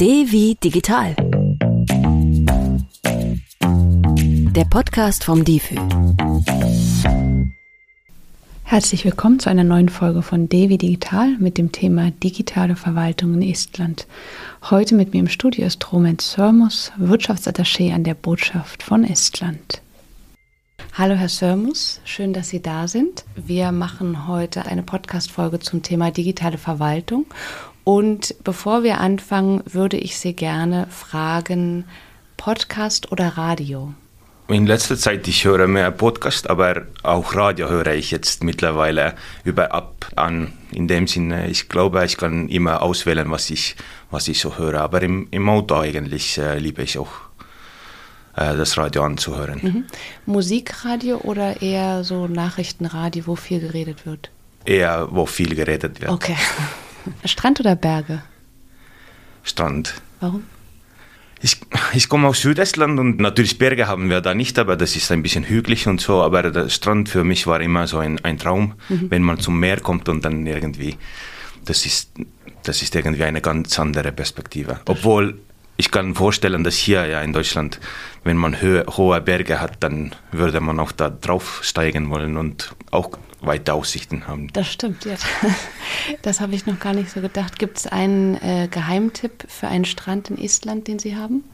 D wie digital. Der Podcast vom DIFÜ. Herzlich willkommen zu einer neuen Folge von Devi Digital mit dem Thema digitale Verwaltung in Estland. Heute mit mir im Studio ist Roman Sörmus, Wirtschaftsattaché an der Botschaft von Estland. Hallo Herr Sörmus, schön, dass Sie da sind. Wir machen heute eine Podcast-Folge zum Thema digitale Verwaltung. Und bevor wir anfangen, würde ich Sie gerne fragen, Podcast oder Radio? In letzter Zeit, ich höre mehr Podcast, aber auch Radio höre ich jetzt mittlerweile über ab an. In dem Sinne, ich glaube, ich kann immer auswählen, was ich, was ich so höre. Aber im, im Auto eigentlich äh, liebe ich auch äh, das Radio anzuhören. Mhm. Musikradio oder eher so Nachrichtenradio, wo viel geredet wird? Eher, wo viel geredet wird. Okay. Strand oder Berge? Strand. Warum? Ich, ich komme aus Südestland und natürlich Berge haben wir da nicht, aber das ist ein bisschen hügelig und so. Aber der Strand für mich war immer so ein, ein Traum, mhm. wenn man zum Meer kommt und dann irgendwie, das ist, das ist irgendwie eine ganz andere Perspektive. Obwohl ich kann vorstellen, dass hier ja in Deutschland, wenn man hohe, hohe Berge hat, dann würde man auch da drauf steigen wollen und auch weite Aussichten haben. Das stimmt, ja. Das habe ich noch gar nicht so gedacht. Gibt es einen äh, Geheimtipp für einen Strand in Estland, den Sie haben?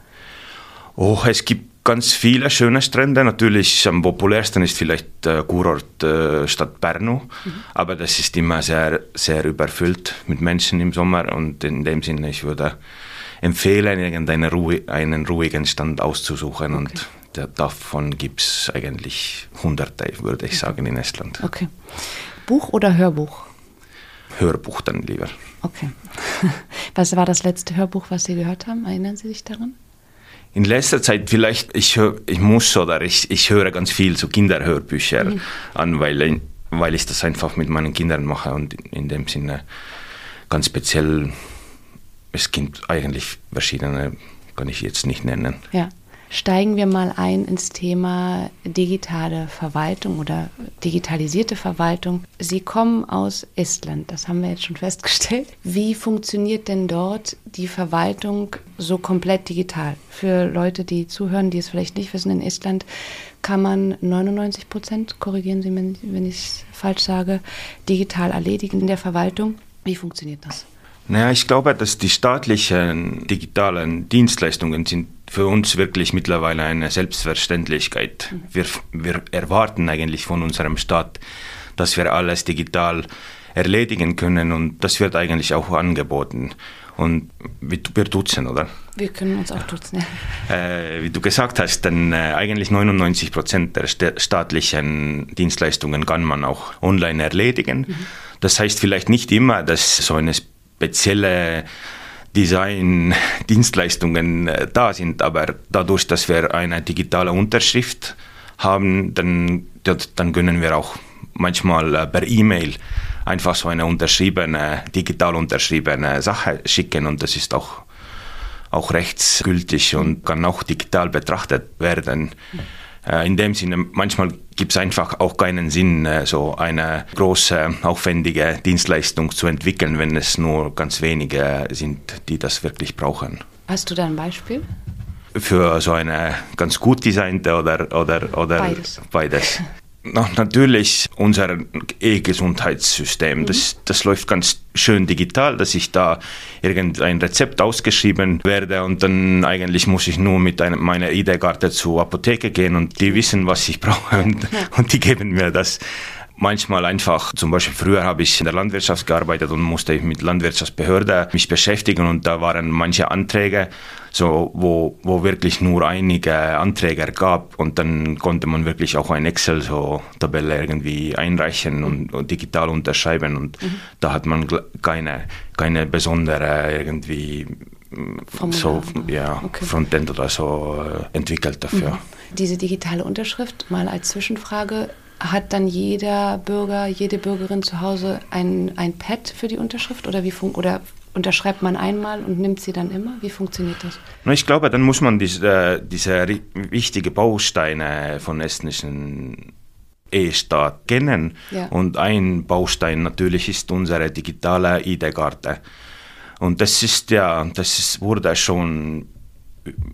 Oh, es gibt ganz viele schöne Strände. Natürlich am populärsten ist vielleicht äh, Kurort äh, Stadt Pärnu, mhm. aber das ist immer sehr, sehr überfüllt mit Menschen im Sommer und in dem Sinne, ich würde empfehlen, irgendeinen Ruhe, einen ruhigen Stand auszusuchen okay. und davon gibt es eigentlich hunderte, würde ich sagen, in Estland. Okay. Buch oder Hörbuch? Hörbuch dann lieber. Okay. Was war das letzte Hörbuch, was Sie gehört haben? Erinnern Sie sich daran? In letzter Zeit vielleicht, ich, hör, ich muss oder ich, ich höre ganz viel so Kinderhörbücher mhm. an, weil, weil ich das einfach mit meinen Kindern mache und in dem Sinne ganz speziell, es gibt eigentlich verschiedene, kann ich jetzt nicht nennen. Ja steigen wir mal ein ins Thema digitale Verwaltung oder digitalisierte Verwaltung. Sie kommen aus Estland, das haben wir jetzt schon festgestellt. Wie funktioniert denn dort die Verwaltung so komplett digital? Für Leute, die zuhören, die es vielleicht nicht wissen, in Estland kann man 99 Prozent, korrigieren Sie, wenn ich es falsch sage, digital erledigen in der Verwaltung. Wie funktioniert das? Naja, ich glaube, dass die staatlichen digitalen Dienstleistungen sind für uns wirklich mittlerweile eine Selbstverständlichkeit. Wir, wir erwarten eigentlich von unserem Staat, dass wir alles digital erledigen können und das wird eigentlich auch angeboten. Und wir, wir duzen, oder? Wir können uns auch duzen, ja. Äh, wie du gesagt hast, dann äh, eigentlich 99 Prozent der staatlichen Dienstleistungen kann man auch online erledigen. Mhm. Das heißt vielleicht nicht immer, dass so eine spezielle Design-Dienstleistungen äh, da sind, aber dadurch, dass wir eine digitale Unterschrift haben, dann, dann können wir auch manchmal äh, per E-Mail einfach so eine unterschriebene, digital unterschriebene Sache schicken und das ist auch, auch rechtsgültig und kann auch digital betrachtet werden. Äh, in dem Sinne, manchmal gibt es einfach auch keinen Sinn, äh, so eine große, aufwendige Dienstleistung zu entwickeln, wenn es nur ganz wenige sind, die das wirklich brauchen. Hast du da ein Beispiel? Für so eine ganz gut designte oder, oder, oder beides. beides. Natürlich unser E-Gesundheitssystem. Mhm. Das, das läuft ganz schön digital, dass ich da irgendein Rezept ausgeschrieben werde und dann eigentlich muss ich nur mit einem, meiner ID-Karte zur Apotheke gehen und die wissen, was ich brauche und, und die geben mir das manchmal einfach, zum Beispiel früher habe ich in der Landwirtschaft gearbeitet und musste ich mit Landwirtschaftsbehörde mich beschäftigen und da waren manche Anträge, so, wo, wo wirklich nur einige Anträge gab und dann konnte man wirklich auch ein Excel so Tabelle irgendwie einreichen und, und digital unterschreiben und mhm. da hat man keine, keine besondere irgendwie Formular. so ja, okay. Frontend oder so äh, entwickelt dafür. Mhm. Diese digitale Unterschrift, mal als Zwischenfrage, hat dann jeder Bürger, jede Bürgerin zu Hause ein, ein Pad für die Unterschrift oder wie oder unterschreibt man einmal und nimmt sie dann immer? Wie funktioniert das? Ich glaube, dann muss man diese, diese wichtigen Bausteine von estnischen E-Staat kennen. Ja. Und ein Baustein natürlich ist unsere digitale ID-Karte. Und das ist ja, das ist, wurde schon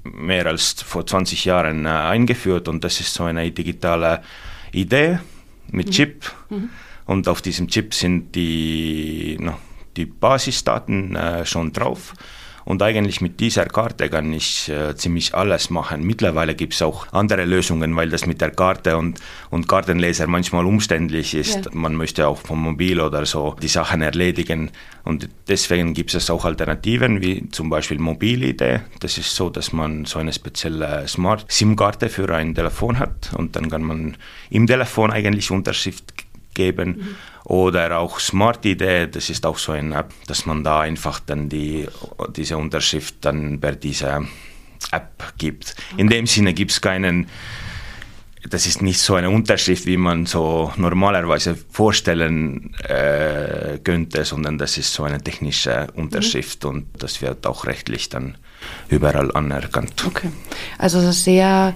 mehr als vor 20 Jahren äh, eingeführt und das ist so eine digitale Idee mit mhm. Chip. Mhm. Und auf diesem Chip sind die, no, die Basisdaten äh, schon drauf. Und eigentlich mit dieser Karte kann ich äh, ziemlich alles machen. Mittlerweile gibt es auch andere Lösungen, weil das mit der Karte und, und Kartenleser manchmal umständlich ist. Ja. Man möchte auch vom Mobil oder so die Sachen erledigen. Und deswegen gibt es auch Alternativen, wie zum Beispiel Mobilidee. Das ist so, dass man so eine spezielle Smart-SIM-Karte für ein Telefon hat und dann kann man im Telefon eigentlich Unterschrift geben. Mhm. Oder auch Smart ID, das ist auch so eine App, dass man da einfach dann die, diese Unterschrift dann per diese App gibt. Okay. In dem Sinne gibt es keinen, das ist nicht so eine Unterschrift, wie man so normalerweise vorstellen äh, könnte, sondern das ist so eine technische Unterschrift mhm. und das wird auch rechtlich dann überall anerkannt. Okay, also das ist sehr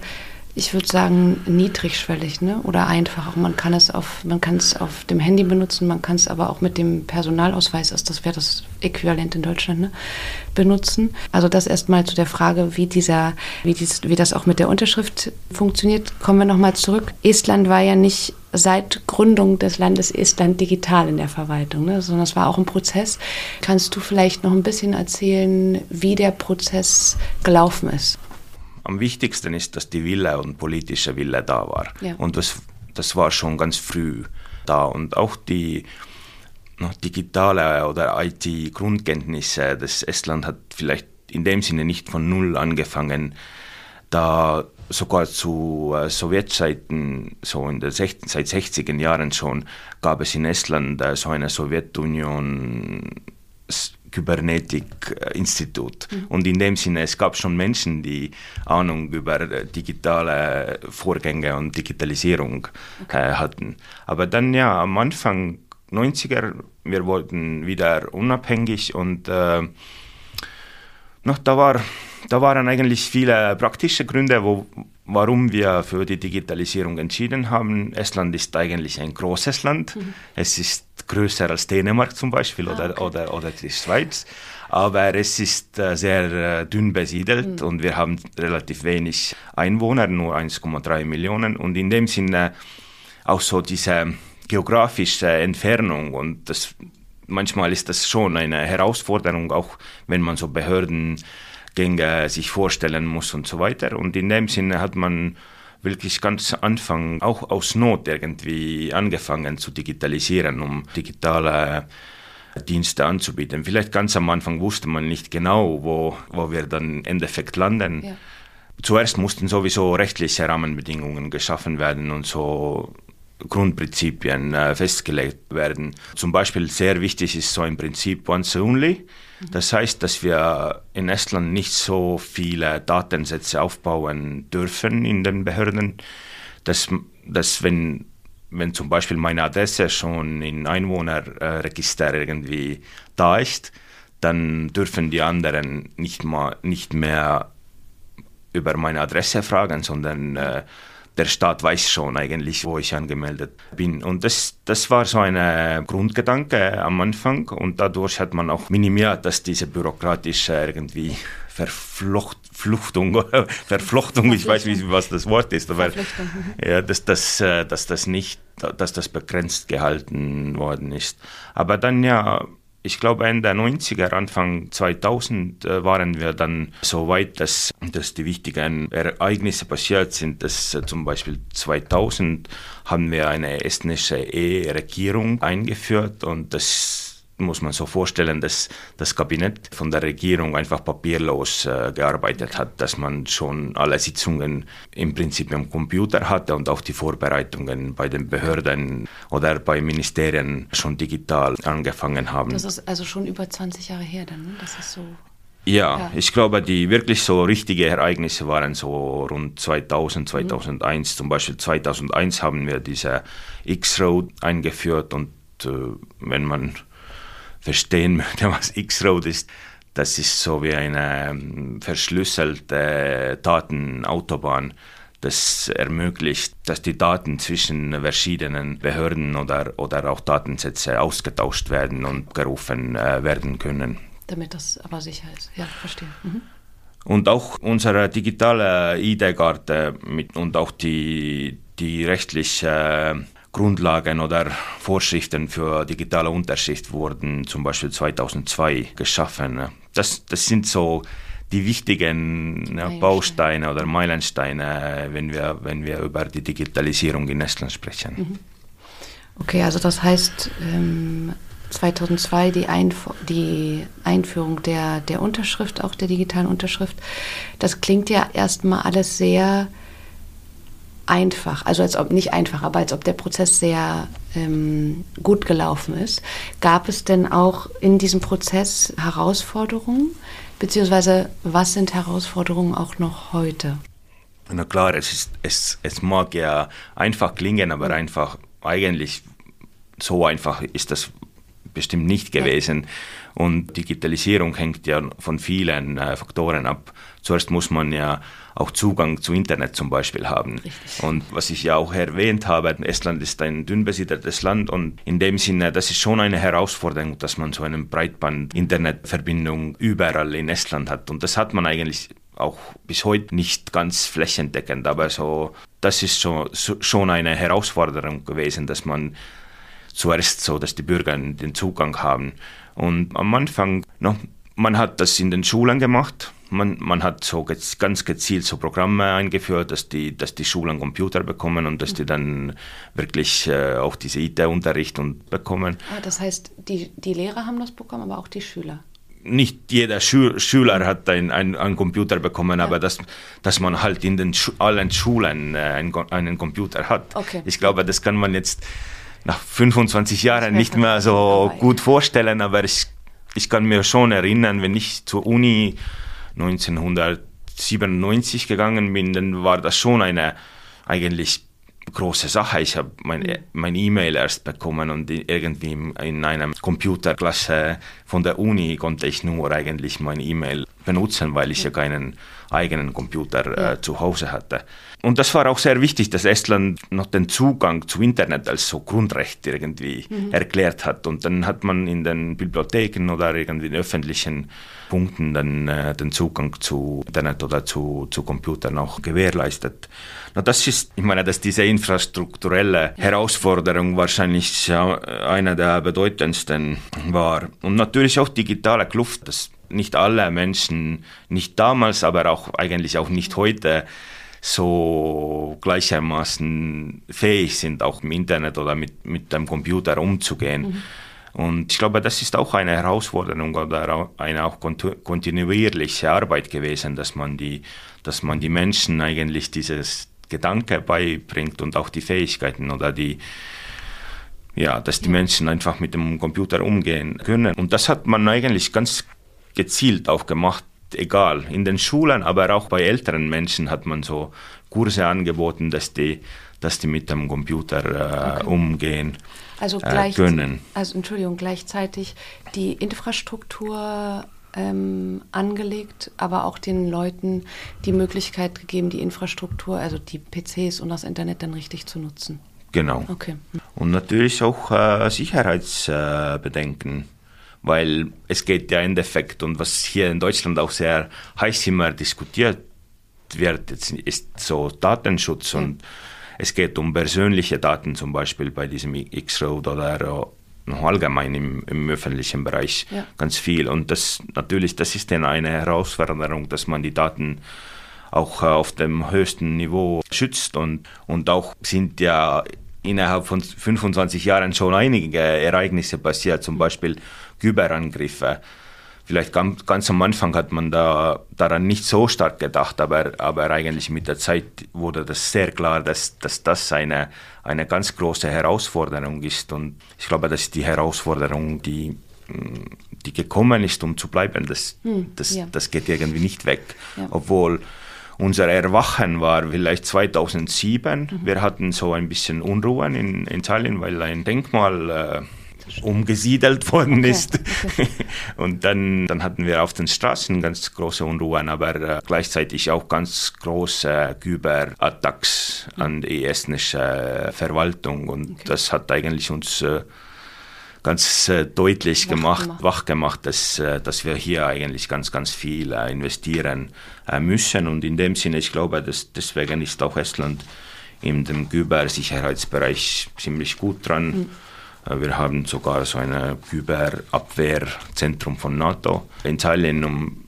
ich würde sagen, niedrigschwellig ne? oder einfach. Man kann es auf, man kann es auf dem Handy benutzen, man kann es aber auch mit dem Personalausweis, also das wäre das Äquivalent in Deutschland, ne? benutzen. Also das erstmal zu der Frage, wie dieser, wie, dies, wie das auch mit der Unterschrift funktioniert. Kommen wir nochmal zurück. Estland war ja nicht seit Gründung des Landes Estland digital in der Verwaltung, ne? sondern es war auch ein Prozess. Kannst du vielleicht noch ein bisschen erzählen, wie der Prozess gelaufen ist? Am wichtigsten ist, dass die Wille und politische Wille da war. Ja. Und das, das war schon ganz früh da. Und auch die noch digitale oder IT-Grundkenntnisse, das Estland hat vielleicht in dem Sinne nicht von null angefangen, da sogar zu äh, Sowjetzeiten, so in der seit 60er Jahren schon, gab es in Estland äh, so eine Sowjetunion Kybernetik-Institut. Mhm. Und in dem Sinne, es gab schon Menschen, die Ahnung über äh, digitale Vorgänge und Digitalisierung okay. äh, hatten. Aber dann ja, am Anfang 90er, wir wurden wieder unabhängig und äh, noch, da, war, da waren eigentlich viele praktische Gründe, wo, warum wir für die Digitalisierung entschieden haben. Estland ist eigentlich ein großes Land. Mhm. Es ist größer als Dänemark zum Beispiel ah, oder, okay. oder, oder die Schweiz. Aber es ist äh, sehr äh, dünn besiedelt mhm. und wir haben relativ wenig Einwohner, nur 1,3 Millionen. Und in dem Sinne auch so diese geografische Entfernung und das, manchmal ist das schon eine Herausforderung, auch wenn man so Behördengänge sich vorstellen muss und so weiter. Und in dem Sinne hat man wirklich ganz Anfang auch aus Not irgendwie angefangen zu digitalisieren, um digitale Dienste anzubieten. Vielleicht ganz am Anfang wusste man nicht genau, wo, wo wir dann im Endeffekt landen. Ja. Zuerst mussten sowieso rechtliche Rahmenbedingungen geschaffen werden und so Grundprinzipien äh, festgelegt werden. Zum Beispiel sehr wichtig ist so ein Prinzip Once Only. Das heißt, dass wir in Estland nicht so viele Datensätze aufbauen dürfen in den Behörden, dass, dass wenn, wenn zum Beispiel meine Adresse schon in Einwohnerregister irgendwie da ist, dann dürfen die anderen nicht, mal, nicht mehr über meine Adresse fragen, sondern äh, der Staat weiß schon eigentlich, wo ich angemeldet bin. Und das, das war so ein Grundgedanke am Anfang und dadurch hat man auch minimiert, dass diese bürokratische irgendwie Verfluchtung, Verflochtung, ich weiß nicht, was das Wort ist, aber ja, dass, das, äh, dass das nicht, dass das begrenzt gehalten worden ist. Aber dann ja, ich glaube Ende der 90er, Anfang 2000 äh, waren wir dann so weit, dass, dass die wichtigen Ereignisse passiert sind, dass äh, zum Beispiel 2000 haben wir eine estnische E-Regierung eingeführt und das muss man so vorstellen, dass das Kabinett von der Regierung einfach papierlos äh, gearbeitet hat, dass man schon alle Sitzungen im Prinzip am Computer hatte und auch die Vorbereitungen bei den Behörden oder bei Ministerien schon digital angefangen haben. Das ist also schon über 20 Jahre her dann, ne? Das ist so. Ja, ja, ich glaube, die wirklich so richtigen Ereignisse waren so rund 2000, 2001. Mhm. Zum Beispiel 2001 haben wir diese X-Road eingeführt und äh, wenn man verstehen möchte, was X-Road ist, das ist so wie eine ähm, verschlüsselte Datenautobahn. Das ermöglicht, dass die Daten zwischen verschiedenen Behörden oder, oder auch Datensätze ausgetauscht werden und gerufen äh, werden können. Damit das aber sicher ist. Ja, verstehe. Mhm. Und auch unsere digitale ID-Karte und auch die, die rechtliche Grundlagen oder Vorschriften für digitale Unterschrift wurden zum Beispiel 2002 geschaffen. Das, das sind so die wichtigen ja, Bausteine oder Meilensteine, wenn wir, wenn wir über die Digitalisierung in Estland sprechen. Mhm. Okay, also das heißt, 2002 ähm, die, Einf die Einführung der, der Unterschrift, auch der digitalen Unterschrift, das klingt ja erstmal alles sehr einfach, also als ob nicht einfach, aber als ob der Prozess sehr ähm, gut gelaufen ist. Gab es denn auch in diesem Prozess Herausforderungen, beziehungsweise was sind Herausforderungen auch noch heute? Na klar, es, ist, es, es mag ja einfach klingen, aber einfach eigentlich so einfach ist das bestimmt nicht gewesen. Und Digitalisierung hängt ja von vielen äh, Faktoren ab. Zuerst muss man ja auch Zugang zu Internet zum Beispiel haben. Richtig. Und was ich ja auch erwähnt habe, Estland ist ein dünn besiedeltes Land und in dem Sinne, das ist schon eine Herausforderung, dass man so eine Breitband-Internetverbindung überall in Estland hat. Und das hat man eigentlich auch bis heute nicht ganz flächendeckend, aber so, das ist so, so, schon eine Herausforderung gewesen, dass man zuerst so, dass die Bürger den Zugang haben. Und am Anfang, no, man hat das in den Schulen gemacht, man, man hat so ganz gezielt so Programme eingeführt, dass die, dass die Schulen Computer bekommen und dass die dann wirklich äh, auch diese IT-Unterricht bekommen. Ah, das heißt, die, die Lehrer haben das bekommen, aber auch die Schüler? Nicht jeder Schü Schüler hat ein, ein, einen Computer bekommen, ja. aber dass, dass man halt in den Schu allen Schulen äh, einen, einen Computer hat. Okay. Ich glaube, das kann man jetzt nach 25 Jahren nicht mehr so gut vorstellen, aber ich, ich kann mir schon erinnern, wenn ich zur Uni 1997 gegangen bin, dann war das schon eine eigentlich große Sache. Ich habe mein mhm. mein E-Mail erst bekommen und irgendwie in einer Computerklasse von der Uni konnte ich nur eigentlich mein E-Mail benutzen, weil ich ja keinen eigenen Computer äh, zu Hause hatte. Und das war auch sehr wichtig, dass Estland noch den Zugang zu Internet als so Grundrecht irgendwie mhm. erklärt hat. Und dann hat man in den Bibliotheken oder irgendwie in öffentlichen Punkten dann äh, den Zugang zu Internet oder zu, zu Computern auch gewährleistet. Na, das ist, ich meine, dass diese infrastrukturelle Herausforderung wahrscheinlich eine der bedeutendsten war. Und natürlich auch digitale Kluft, dass nicht alle Menschen, nicht damals, aber auch eigentlich auch nicht heute, so gleichermaßen fähig sind, auch im Internet oder mit, mit dem Computer umzugehen. Mhm. Und ich glaube, das ist auch eine Herausforderung oder eine auch kontinuierliche Arbeit gewesen, dass man die, dass man die Menschen eigentlich dieses Gedanke beibringt und auch die Fähigkeiten oder die, ja, dass die Menschen einfach mit dem Computer umgehen können. Und das hat man eigentlich ganz gezielt auch gemacht, egal, in den Schulen, aber auch bei älteren Menschen hat man so Kurse angeboten, dass die, dass die mit dem Computer äh, okay. umgehen also äh, können. Also Entschuldigung, gleichzeitig die Infrastruktur ähm, angelegt, aber auch den Leuten die Möglichkeit gegeben, die Infrastruktur, also die PCs und das Internet dann richtig zu nutzen. Genau. Okay. Und natürlich auch äh, Sicherheitsbedenken weil es geht ja im Endeffekt und was hier in Deutschland auch sehr heiß immer diskutiert wird, ist so Datenschutz ja. und es geht um persönliche Daten zum Beispiel bei diesem X-Road oder noch allgemein im, im öffentlichen Bereich ja. ganz viel und das natürlich, das ist dann eine Herausforderung, dass man die Daten auch auf dem höchsten Niveau schützt und, und auch sind ja innerhalb von 25 Jahren schon einige Ereignisse passiert, zum Beispiel Kyberangriffe. Vielleicht ganz, ganz am Anfang hat man da daran nicht so stark gedacht, aber, aber eigentlich mit der Zeit wurde das sehr klar, dass, dass das eine, eine ganz große Herausforderung ist. Und ich glaube, das ist die Herausforderung, die, die gekommen ist, um zu bleiben. Das, hm, das, ja. das geht irgendwie nicht weg. Ja. Obwohl unser Erwachen war vielleicht 2007. Mhm. Wir hatten so ein bisschen Unruhen in, Tallinn, weil ein Denkmal äh, umgesiedelt worden okay, ist. Okay. Und dann, dann hatten wir auf den Straßen ganz große Unruhen, aber äh, gleichzeitig auch ganz große Cyberattacks an die estnische Verwaltung. Und okay. das hat eigentlich uns äh, ganz äh, deutlich Wach gemacht, gemacht. wach gemacht, dass, äh, dass wir hier eigentlich ganz, ganz viel äh, investieren müssen. Und in dem Sinne, ich glaube, dass deswegen ist auch Estland in dem Kybersicherheitsbereich ziemlich gut dran. Äh, Wir haben sogar so ein Kyberabwehrzentrum von NATO in Tallinn. Um,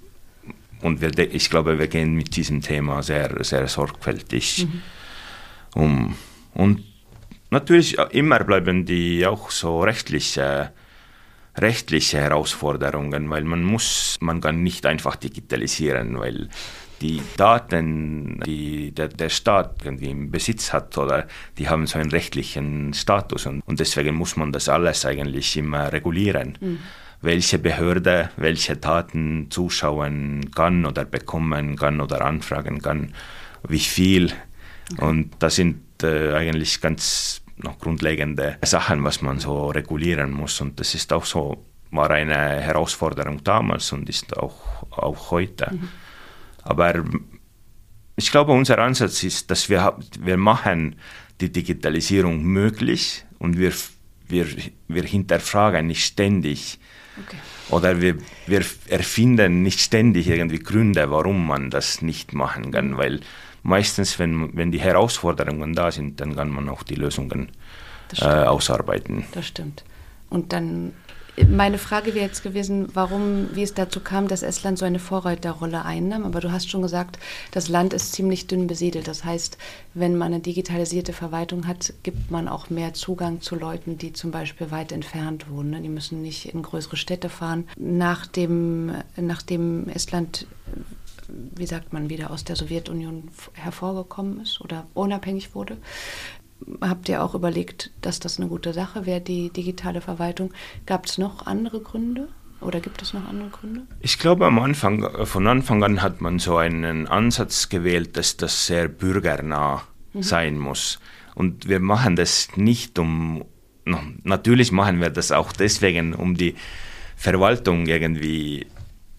und wir, ich glaube, wir gehen mit diesem Thema sehr, sehr sorgfältig um. Und natürlich äh, immer bleiben die auch so rechtliche, rechtliche Herausforderungen, weil man muss, man kann nicht einfach digitalisieren, weil die Daten, die der, der Staat irgendwie im Besitz hat, oder die haben so einen rechtlichen Status und, und deswegen muss man das alles eigentlich immer regulieren. Welche Behörde welche Daten zuschauen kann oder bekommen kann oder anfragen kann, wie viel. Und das sind eigentlich ganz noch grundlegende Sachen, was man so regulieren muss. Und das ist auch so, war eine Herausforderung damals und ist auch, auch heute. Aber ich glaube, unser Ansatz ist, dass wir, wir machen die Digitalisierung möglich und wir, wir, wir hinterfragen nicht ständig Okay. oder wir, wir erfinden nicht ständig irgendwie Gründe, warum man das nicht machen kann, weil meistens, wenn, wenn die Herausforderungen da sind, dann kann man auch die Lösungen äh, ausarbeiten. Das stimmt. Und dann, meine Frage wäre jetzt gewesen, warum, wie es dazu kam, dass Estland so eine Vorreiterrolle einnahm. Aber du hast schon gesagt, das Land ist ziemlich dünn besiedelt. Das heißt, wenn man eine digitalisierte Verwaltung hat, gibt man auch mehr Zugang zu Leuten, die zum Beispiel weit entfernt wohnen. ne? Die müssen nicht in größere Städte fahren. Nachdem, nachdem Estland wie sagt man, wieder aus der Sowjetunion hervorgekommen ist oder unabhängig wurde. Habt ihr auch überlegt, dass das eine gute Sache wäre, die digitale Verwaltung? Gab es noch andere Gründe oder gibt es noch andere Gründe? Ich glaube, am Anfang, äh, von Anfang an hat man so einen Ansatz gewählt, dass das sehr bürgernah sein muss. Und wir machen das nicht um, no, natürlich machen wir das auch deswegen, um die Verwaltung irgendwie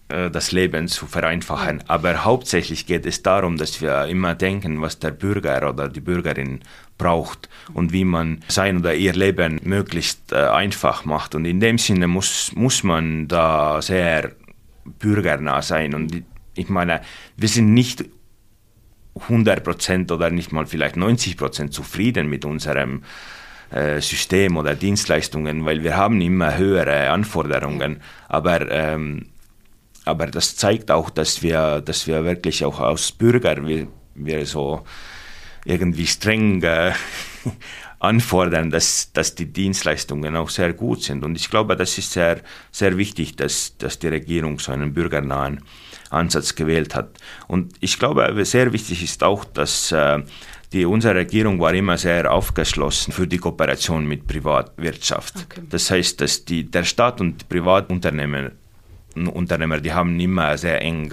das Leben zu vereinfachen. Aber hauptsächlich geht es darum, dass wir immer denken, was der Bürger oder die Bürgerin braucht und wie man sein oder ihr Leben möglichst äh, einfach macht. Und in dem Sinne muss, muss man da sehr bürgernah sein. Und ich- ich meine, wir sind nicht 100% oder nicht mal vielleicht 90% zufrieden mit unserem äh, System oder Dienstleistungen, weil wir haben immer höhere Anforderungen. Aber, ähm, aber das zeigt auch, dass wir, dass wir wirklich auch als Bürger, wir, wir so irgendwie streng äh, anfordern, dass, dass die Dienstleistungen auch sehr gut sind. Und ich glaube, das ist sehr, sehr wichtig, dass, dass die Regierung so einen bürgernahen Ansatz gewählt hat. Und ich glaube, sehr wichtig ist auch, dass äh, die, unsere Regierung war immer sehr aufgeschlossen für die Kooperation mit Privatwirtschaft. Okay. Das heißt, dass die, der Staat und die Privatunternehmer, Unternehmer, die haben immer sehr eng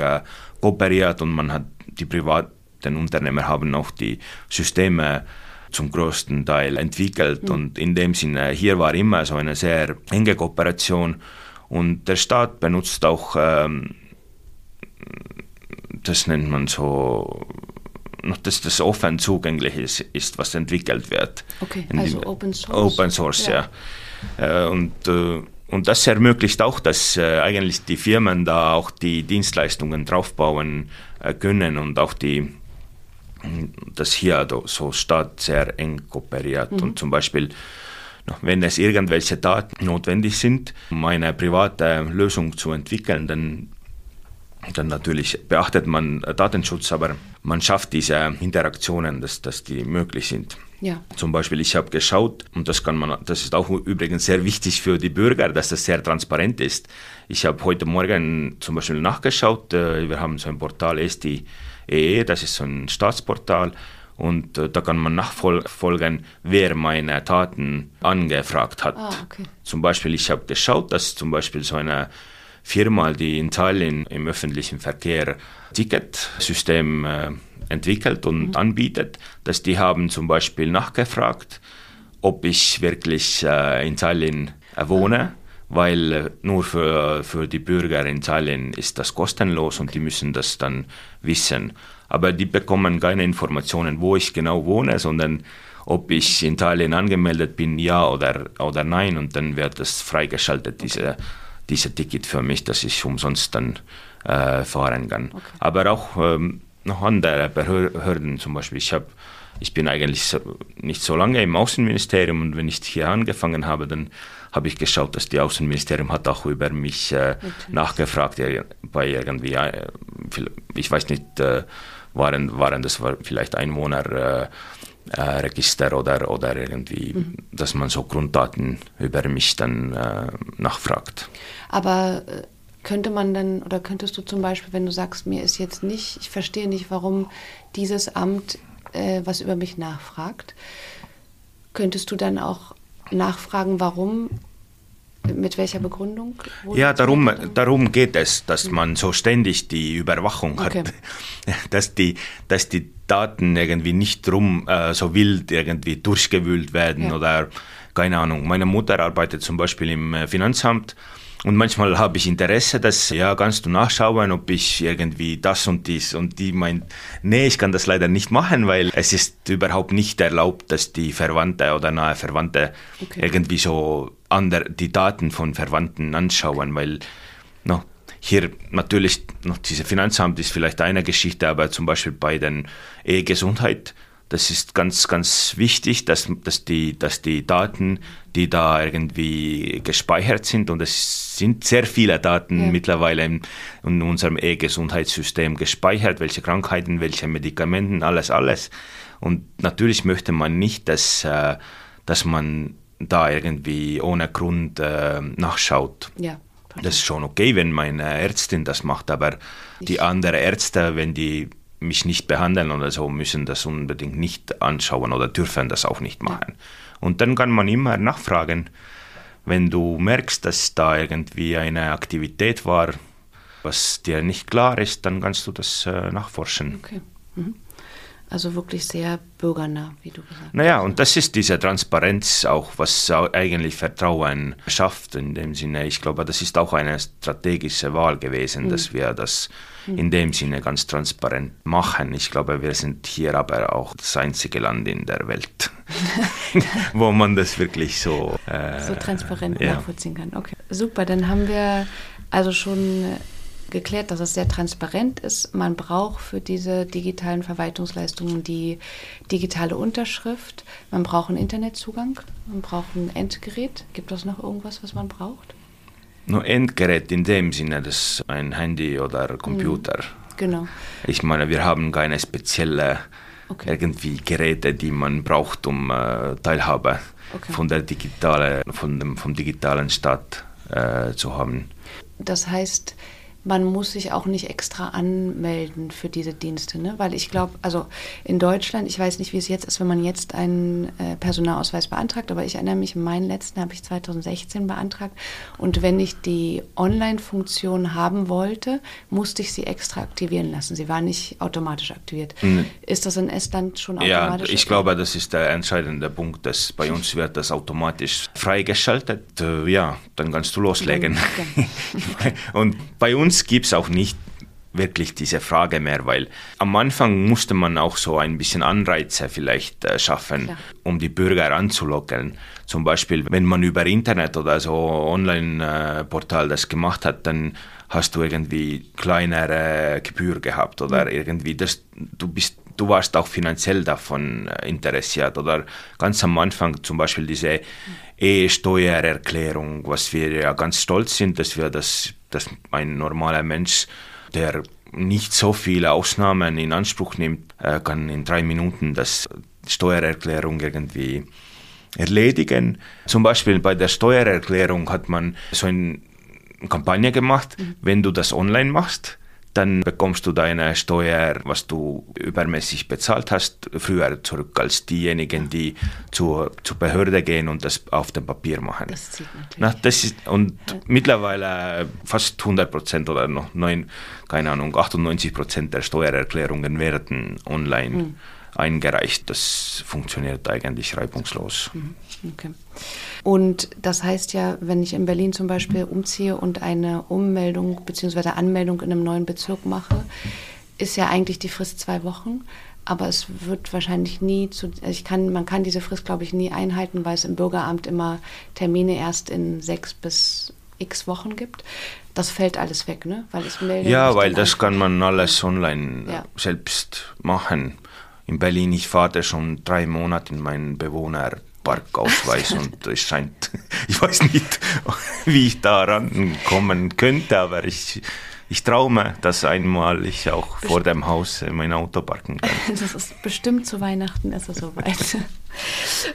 kooperiert und man hat die privaten Unternehmer haben auch die Systeme zum größten Teil entwickelt und in dem Sinne hier war immer so eine sehr enge Kooperation und der Staat benutzt auch ähm, das nennt man so noch dass das offen zugänglich ist, ist was entwickelt wird. Okay, also Open Source. Open Source, ja. Äh, Und, äh, und das ermöglicht auch, dass äh, eigentlich die Firmen da auch die Dienstleistungen draufbauen äh, können und auch die, dass hier so Staat sehr eng kooperiert. Und zum Beispiel wenn es irgendwelche Daten notwendig sind, um eine private Lösung zu entwickeln, dann dann natürlich beachtet man äh, Datenschutz, aber man schafft diese Interaktionen, dass, dass die möglich sind. Ja. Zum Beispiel, ich habe geschaut, und das kann man, das ist auch übrigens sehr wichtig für die Bürger, dass das sehr transparent ist. Ich habe heute Morgen zum Beispiel nachgeschaut, äh, wir haben so ein Portal SDEE, das ist so ein Staatsportal, und äh, da kann man nachfolgen, wer meine Daten angefragt hat. Ah, okay. Zum Beispiel, ich habe geschaut, dass zum Beispiel so eine Firma, die in Tallinn im öffentlichen Verkehr Ticketsystem äh, entwickelt und anbietet, dass die haben zum Beispiel nachgefragt, ob ich wirklich äh, in Tallinn wohne, weil äh, nur für, für die Bürger in Tallinn ist das kostenlos und die müssen das dann wissen. Aber die bekommen keine Informationen, wo ich genau wohne, sondern ob ich in Italien angemeldet bin, ja oder, oder nein. Und dann wird das freigeschaltet, diese, diese Ticket für mich, dass ich umsonst dann äh, fahren kann. Okay. Aber auch ähm, noch andere Behörden zum Beispiel. Ich, hab, ich bin eigentlich so, nicht so lange im Außenministerium und wenn ich hier angefangen habe, dann habe ich geschaut, dass die Außenministerium hat auch über mich äh, nachgefragt, bei irgendwie, äh, ich weiß nicht, äh, waren, waren das vielleicht Einwohnerregister äh, oder, oder irgendwie, mhm. dass man so Grunddaten über mich dann äh, nachfragt. Aber äh, könnte man dann, oder könntest du zum Beispiel, wenn du sagst, mir ist jetzt nicht, ich verstehe nicht, warum dieses Amt äh, was über mich nachfragt, könntest du dann auch nachfragen, warum mit welcher Begründung? Ja, darum, darum geht es, dass man so ständig die Überwachung okay. hat, dass die, dass die Daten irgendwie nicht drum äh, so wild irgendwie durchgewühlt werden ja. oder keine Ahnung. Meine Mutter arbeitet zum Beispiel im äh, Finanzamt und manchmal habe ich Interesse, dass, ja, kannst du nachschauen, ob ich irgendwie das und dies und die meint, nee, ich kann das leider nicht machen, weil es ist überhaupt nicht erlaubt, dass die Verwandte oder nahe Verwandte okay. irgendwie so andere, die Daten von Verwandten anschauen, weil, no, hier natürlich noch diese Finanzamt ist vielleicht eine Geschichte, aber zum Beispiel bei den E-Gesundheit, das ist ganz, ganz wichtig, dass, dass, die, dass die Daten, die da irgendwie gespeichert sind, und es sind sehr viele Daten ja. mittlerweile in, in unserem E-Gesundheitssystem gespeichert, welche Krankheiten, welche Medikamenten, alles, alles. Und natürlich möchte man nicht, dass, äh, dass man da irgendwie ohne Grund äh, nachschaut. Ja. Das ist schon okay, wenn meine Ärztin das macht, aber die anderen Ärzte, wenn die mich nicht behandeln oder so, müssen das unbedingt nicht anschauen oder dürfen das auch nicht machen. Und dann kann man immer nachfragen, wenn du merkst, dass da irgendwie eine Aktivität war, was dir nicht klar ist, dann kannst du das äh, nachforschen. Okay. Mhm. Also wirklich sehr bürgernah, wie du gesagt hast. Naja, und das ist diese Transparenz auch, was eigentlich Vertrauen schafft in dem Sinne. Ich glaube, das ist auch eine strategische Wahl gewesen, mhm. dass wir das mhm. in dem Sinne ganz transparent machen. Ich glaube, wir sind hier aber auch das einzige Land in der Welt, wo man das wirklich so, äh, so transparent ja. nachvollziehen kann. Okay, super. Dann haben wir also schon geklärt, dass es sehr transparent ist. Man braucht für diese digitalen Verwaltungsleistungen die digitale Unterschrift. Man braucht einen Internetzugang. Man braucht ein Endgerät. Gibt es noch irgendwas, was man braucht? Nur Endgerät in dem Sinne, das ist ein Handy oder Computer. Mhm. Genau. Ich meine, wir haben keine spezielle okay. irgendwie Geräte, die man braucht, um äh, Teilhabe okay. von der digitale, von dem, vom digitalen Staat äh, zu haben. Das heißt, man muss sich auch nicht extra anmelden für diese Dienste, ne? weil ich glaube, also in Deutschland, ich weiß nicht, wie es jetzt ist, wenn man jetzt einen äh, Personalausweis beantragt, aber ich erinnere mich, meinen letzten habe ich 2016 beantragt und wenn ich die Online-Funktion haben wollte, musste ich sie extra aktivieren lassen. Sie war nicht automatisch aktiviert. Mhm. Ist das in Estland schon automatisch? Ja, ich glaube, das ist der entscheidende Punkt, dass bei uns wird das automatisch freigeschaltet. Äh, ja, dann kannst du loslegen. Okay. und bei uns uns gibt es auch nicht wirklich diese Frage mehr, weil am Anfang musste man auch so ein bisschen Anreize vielleicht äh, schaffen, Klar. um die Bürger anzulocken. Zum Beispiel, wenn man über Internet oder so Online-Portal das gemacht hat, dann hast du irgendwie kleinere Gebühr gehabt oder mhm. irgendwie das, du bist du warst auch finanziell davon äh, interessiert oder ganz am Anfang zum Beispiel diese E-Steuererklärung, was wir ja ganz stolz sind, dass wir das dass ein normaler Mensch, der nicht so viele Ausnahmen in Anspruch nimmt, äh, kann in drei Minuten das Steuererklärung irgendwie erledigen. Zum Beispiel bei der Steuererklärung hat man so eine Kampagne gemacht, mhm. wenn du das online machst, dann bekommst du deine Steuer, was du übermäßig bezahlt hast, früher zurück als diejenigen, die zur, zur Behörde gehen und das auf dem Papier machen. Das zieht natürlich. Na, das ist, und ja. mittlerweile fast 100 Prozent oder noch neun, keine Ahnung, 98 Prozent der Steuererklärungen werden online mhm. Eingereicht. Das funktioniert eigentlich reibungslos. Mhm. Okay. Und das heißt ja, wenn ich in Berlin zum Beispiel umziehe und eine Ummeldung bzw. Anmeldung in einem neuen Bezirk mache, ist ja eigentlich die Frist zwei Wochen. aber es wird wahrscheinlich nie zu, also ich kann, man kann diese Frist, glaube ich, nie einhalten, weil es im Bürgeramt immer Termine erst in sechs bis x Wochen gibt. Das fällt alles weg, ne? Weil melde Ja, weil das kann man alles online ja. selbst machen. In Berlin, ich fahre schon drei Monate in meinen Bewohnerparkausweis und es scheint, ich weiß nicht, wie ich da rankommen könnte, aber ich ich traume, dass einmal ich auch Bestimmt. vor dem Haus mein Auto parken kann. Das ist bestimmt zu Weihnachten ist es soweit.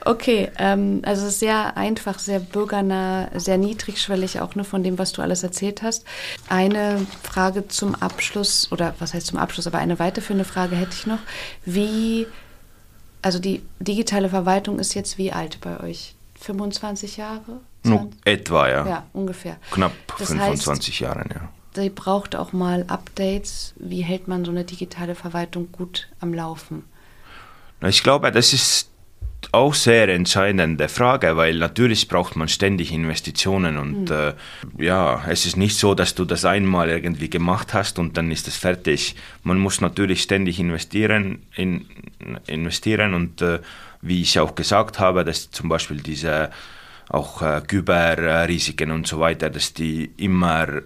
Okay, ähm, also es ist sehr einfach, sehr bürgernah, sehr niedrigschwellig auch nur von dem, was du alles erzählt hast. Eine Frage zum Abschluss, oder was heißt zum Abschluss, aber eine weiterführende Frage hätte ich noch. Wie, also die digitale Verwaltung ist jetzt wie alt bei euch? 25 Jahre? 20? Etwa, ja. Ja, ungefähr. Knapp das 25 Jahre, ja sie braucht auch mal Updates. Wie hält man so eine digitale Verwaltung gut am Laufen? Ich glaube, das ist auch sehr entscheidende Frage, weil natürlich braucht man ständig Investitionen und hm. äh, ja, es ist nicht so, dass du das einmal irgendwie gemacht hast und dann ist es fertig. Man muss natürlich ständig investieren, in, investieren und äh, wie ich auch gesagt habe, dass zum Beispiel diese auch äh, Kyberrisiken und so weiter, dass die immer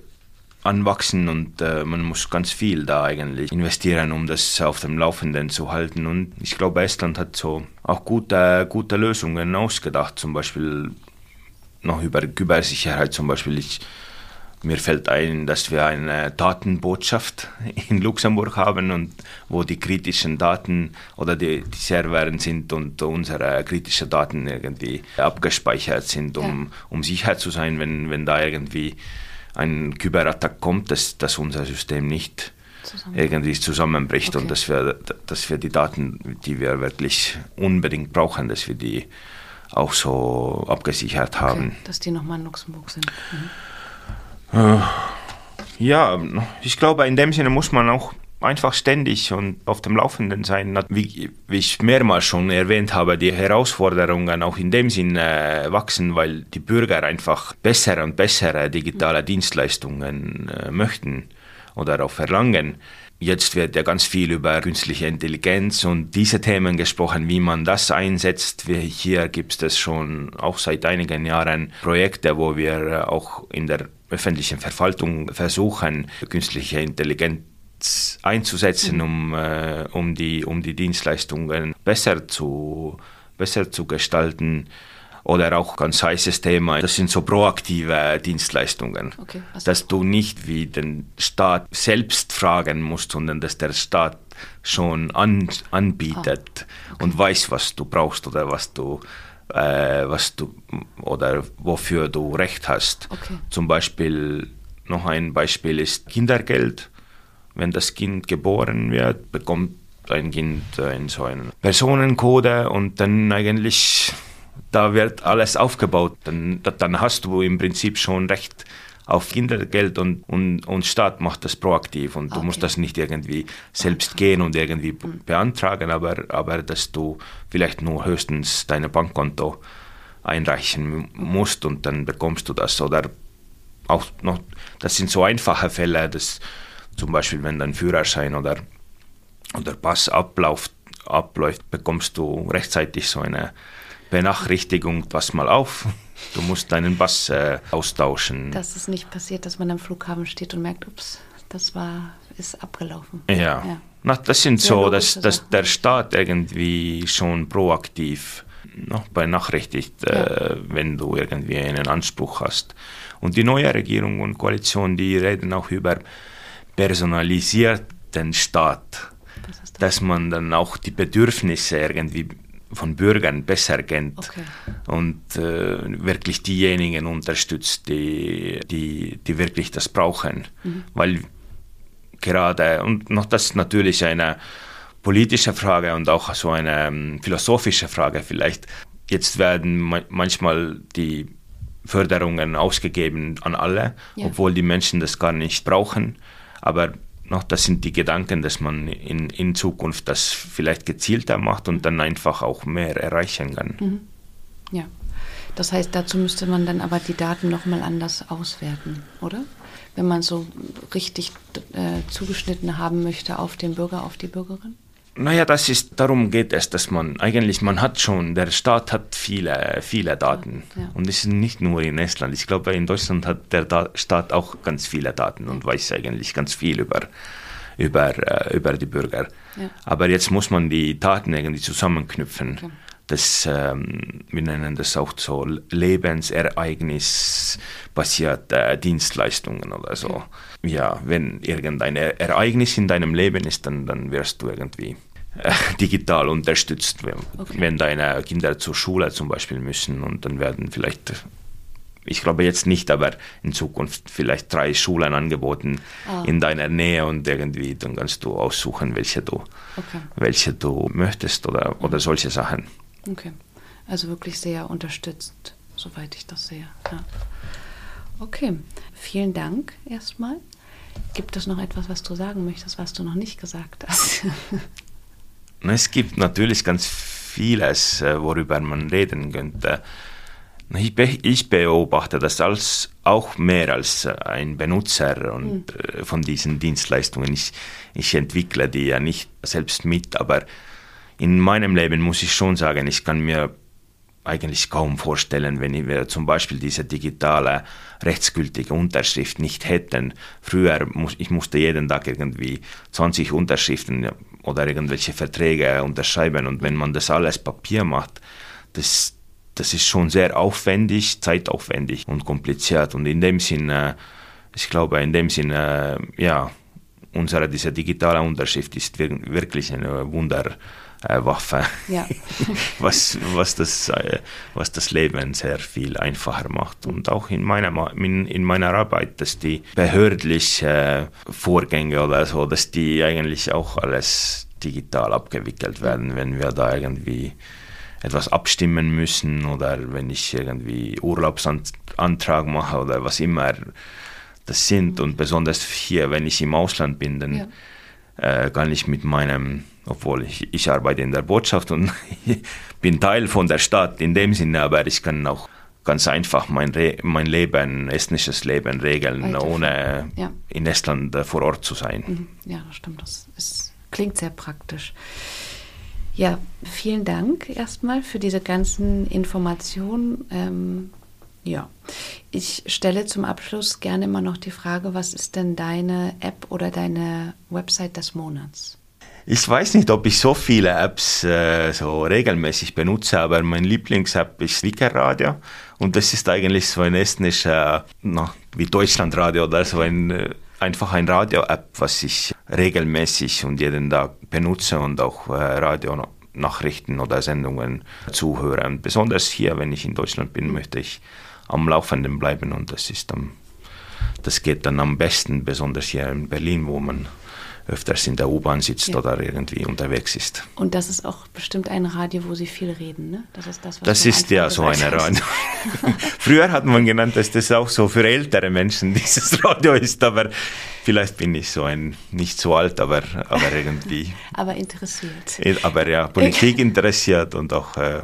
anwachsen und äh, man muss ganz viel da eigentlich investieren, um das auf dem Laufenden zu halten. Und ich glaube, Estland hat so auch gute, gute Lösungen ausgedacht, zum Beispiel noch über Kybersicherheit zum Beispiel. Ich, mir fällt ein, dass wir eine Datenbotschaft in Luxemburg haben und wo die kritischen Daten oder die, die Server sind und unsere kritischen Daten irgendwie abgespeichert sind, um, um sicher zu sein, wenn, wenn da irgendwie ein Cyberattack kommt, dass, dass unser System nicht Zusammen. irgendwie zusammenbricht okay. und dass wir, dass wir die Daten, die wir wirklich unbedingt brauchen, dass wir die auch so abgesichert okay, haben. Dass die nochmal in Luxemburg sind. Mhm. Äh, ja, ich glaube, in dem Sinne muss man auch einfach ständig und auf dem Laufenden sein. Wie, wie, ich mehrmals schon erwähnt habe, die Herausforderungen auch in dem Sinne äh, wachsen, weil die Bürger einfach bessere und bessere digitale Dienstleistungen äh, möchten oder auch verlangen. Jetzt wird ja ganz viel über künstliche Intelligenz und diese Themen gesprochen, wie man das einsetzt. Hier gibt es schon auch seit einigen Jahren Projekte, wo wir auch in der öffentlichen Verwaltung versuchen, künstliche Intelligenz einzusetzen, um, äh, um, die, um die Dienstleistungen besser zu, besser zu gestalten. Oder auch ganz heißes Thema, das sind so proaktive Dienstleistungen, okay, dass du nicht wie den Staat selbst fragen musst, sondern dass der Staat schon an, anbietet ah, okay. und weiß, was du brauchst oder was du äh, was du oder wofür du Recht hast. Okay. Zum Beispiel noch ein Beispiel ist Kindergeld wenn das Kind geboren wird, bekommt ein Kind in so einen Personencode und dann eigentlich, da wird alles aufgebaut. Dann, dann hast du im Prinzip schon Recht auf Kindergeld und, und, und Staat macht das proaktiv und okay. du musst das nicht irgendwie selbst gehen und irgendwie mhm. beantragen, aber, aber dass du vielleicht nur höchstens dein Bankkonto einreichen musst und dann bekommst du das oder auch noch, das sind so einfache Fälle, dass zum Beispiel, wenn dein Führerschein oder, oder Pass abläuft, abläuft, bekommst du rechtzeitig so eine Benachrichtigung, pass mal auf, du musst deinen Pass äh, austauschen. Dass es nicht passiert, dass man am Flughafen steht und merkt, ups, das war, ist abgelaufen. Ja. ja. Na, das sind Sehr so, dass, dass der Staat irgendwie schon proaktiv noch benachrichtigt, ja. äh, wenn du irgendwie einen Anspruch hast. Und die neue Regierung und Koalition, die reden auch über personalisierten Staat, das dass man dann auch die Bedürfnisse irgendwie von Bürgern besser kennt okay. und äh, wirklich diejenigen unterstützt, die, die, die wirklich das brauchen. Mhm. Weil gerade, und noch das ist natürlich eine politische Frage und auch so eine um, ähm, philosophische Frage vielleicht. Jetzt werden manchmal die Förderungen ausgegeben an alle, ja. obwohl die Menschen das gar nicht brauchen. Aber noch, das sind die Gedanken, dass man in, in Zukunft das vielleicht gezielter macht und dann einfach auch mehr erreichen kann. Mhm. Ja, das heißt, dazu müsste man dann aber die Daten nochmal anders auswerten, oder? Wenn man so richtig äh, zugeschnitten haben möchte auf den Bürger, auf die Bürgerin? Naja, das ist, darum geht es, dass man eigentlich, man hat schon, der Staat hat viele, viele Daten. Ja, ja. Und es ist nicht nur in Estland. Ich glaube, in Deutschland hat der da Staat auch ganz viele Daten und weiß eigentlich ganz viel über, über, äh, über die Bürger. Ja. Aber jetzt muss man die Daten irgendwie zusammenknüpfen. Okay. Das, ähm, wir nennen das auch so lebensereignisbasierte Dienstleistungen oder so. Ja, wenn irgendein Ereignis in deinem Leben ist, dann, dann wirst du irgendwie digital unterstützt, wenn, Okay. wenn deine Kinder zur Schule zum Beispiel müssen und dann werden vielleicht, ich glaube jetzt nicht, aber in Zukunft vielleicht drei Schulen angeboten Ah. in deiner Nähe und irgendwie dann kannst du aussuchen, welche du, Okay. welche du möchtest oder, oder solche Sachen. Okay. Also wirklich sehr unterstützt, soweit ich das sehe. Ja. Okay. Vielen Dank erstmal. Gibt es noch etwas, was du sagen möchtest, was du noch nicht gesagt hast? Es gibt natürlich ganz vieles, äh, worüber man reden könnte. Ich, be ich beobachte das als auch mehr als äh, ein Benutzer und, äh, von diesen Dienstleistungen. Ich, ich entwickle die ja nicht selbst mit, aber in meinem Leben muss ich schon sagen, ich kann mir eigentlich kaum vorstellen, wenn wir zum Beispiel diese digitale rechtsgültige Unterschrift nicht hätten. Früher muss ich musste jeden Tag irgendwie 20 Unterschriften oder irgendwelche Verträge unterschreiben. Und wenn man das alles Papier macht, das, das ist schon sehr aufwendig, zeitaufwendig und kompliziert. Und in dem Sinne, ich glaube, in dem Sinne, ja, unsere diese digitale Unterschrift ist wir- wirklich eine Wunderwaffe. Ja. was, was, das, äh, was das Leben sehr viel einfacher macht. Und auch in meiner, in meiner Arbeit, dass die behördlichen äh, Vorgänge oder so, dass die eigentlich auch alles digital abgewickelt werden, wenn wir da irgendwie etwas abstimmen müssen oder wenn ich irgendwie Urlaubsantrag mache oder was immer das sind. Und besonders hier, wenn ich im Ausland bin, dann Ja. Äh, kann ich mit meinem, obwohl ich, ich arbeite in der Botschaft und bin Teil von der Stadt in dem Sinne, aber ich kann auch ganz einfach mein, Re mein Leben, estnisches Leben regeln, Weiterführen. ohne Ja. in Estland äh, vor Ort zu sein. Mhm. Ja, das stimmt. Das ist, klingt sehr praktisch. Ja, vielen Dank erstmal für diese ganzen Informationen. Ähm, ja, ich stelle zum Abschluss gerne immer noch die Frage, was ist denn deine App oder deine Website des Monats? Ich weiß nicht, ob ich so viele Apps äh, so regelmäßig benutze, aber mein Lieblings-App ist Wikiradio und das ist eigentlich so ein estnischer, na, wie Deutschlandradio oder so ein äh, einfach ein Radio-App, was ich regelmäßig und jeden Tag benutze und auch äh, Radionachrichten oder Sendungen zuhöre. Und besonders hier, wenn ich in Deutschland bin, möchte ich am Laufenden bleiben und das ist am, das geht dann am besten, besonders hier in Berlin, wo man öfters in der U-Bahn sitzt Ja. oder irgendwie unterwegs ist. Und das ist auch bestimmt ein Radio, wo sie viel reden, ne? Das ist das, was Das ist ja so eine. Radio. Früher hat man genannt, dass das auch so für ältere Menschen dieses Radio ist, aber vielleicht bin ich so ein, nicht so alt, aber, aber irgendwie, Aber interessiert. eh, aber ja, Politik interessiert und auch, äh,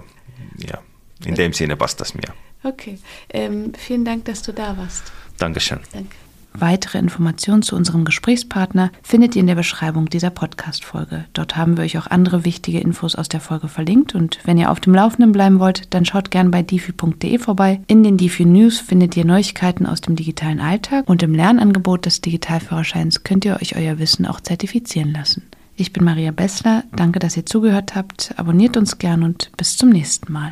ja, in dem Sinne passt das mir. Okay, ähm, vielen Dank, dass du da warst. Dankeschön. Danke. Weitere Informationen zu unserem Gesprächspartner findet ihr in der Beschreibung dieser Podcast-Folge. Dort haben wir euch auch andere wichtige Infos aus der Folge verlinkt und wenn ihr auf dem Laufenden bleiben wollt, dann schaut gern bei difi.de vorbei. In den Difi News findet ihr Neuigkeiten aus dem digitalen Alltag und im Lernangebot des Digitalführerscheins könnt ihr euch euer Wissen auch zertifizieren lassen. Ich bin Maria Bessler, danke, dass ihr zugehört habt, abonniert uns gern und bis zum nächsten Mal.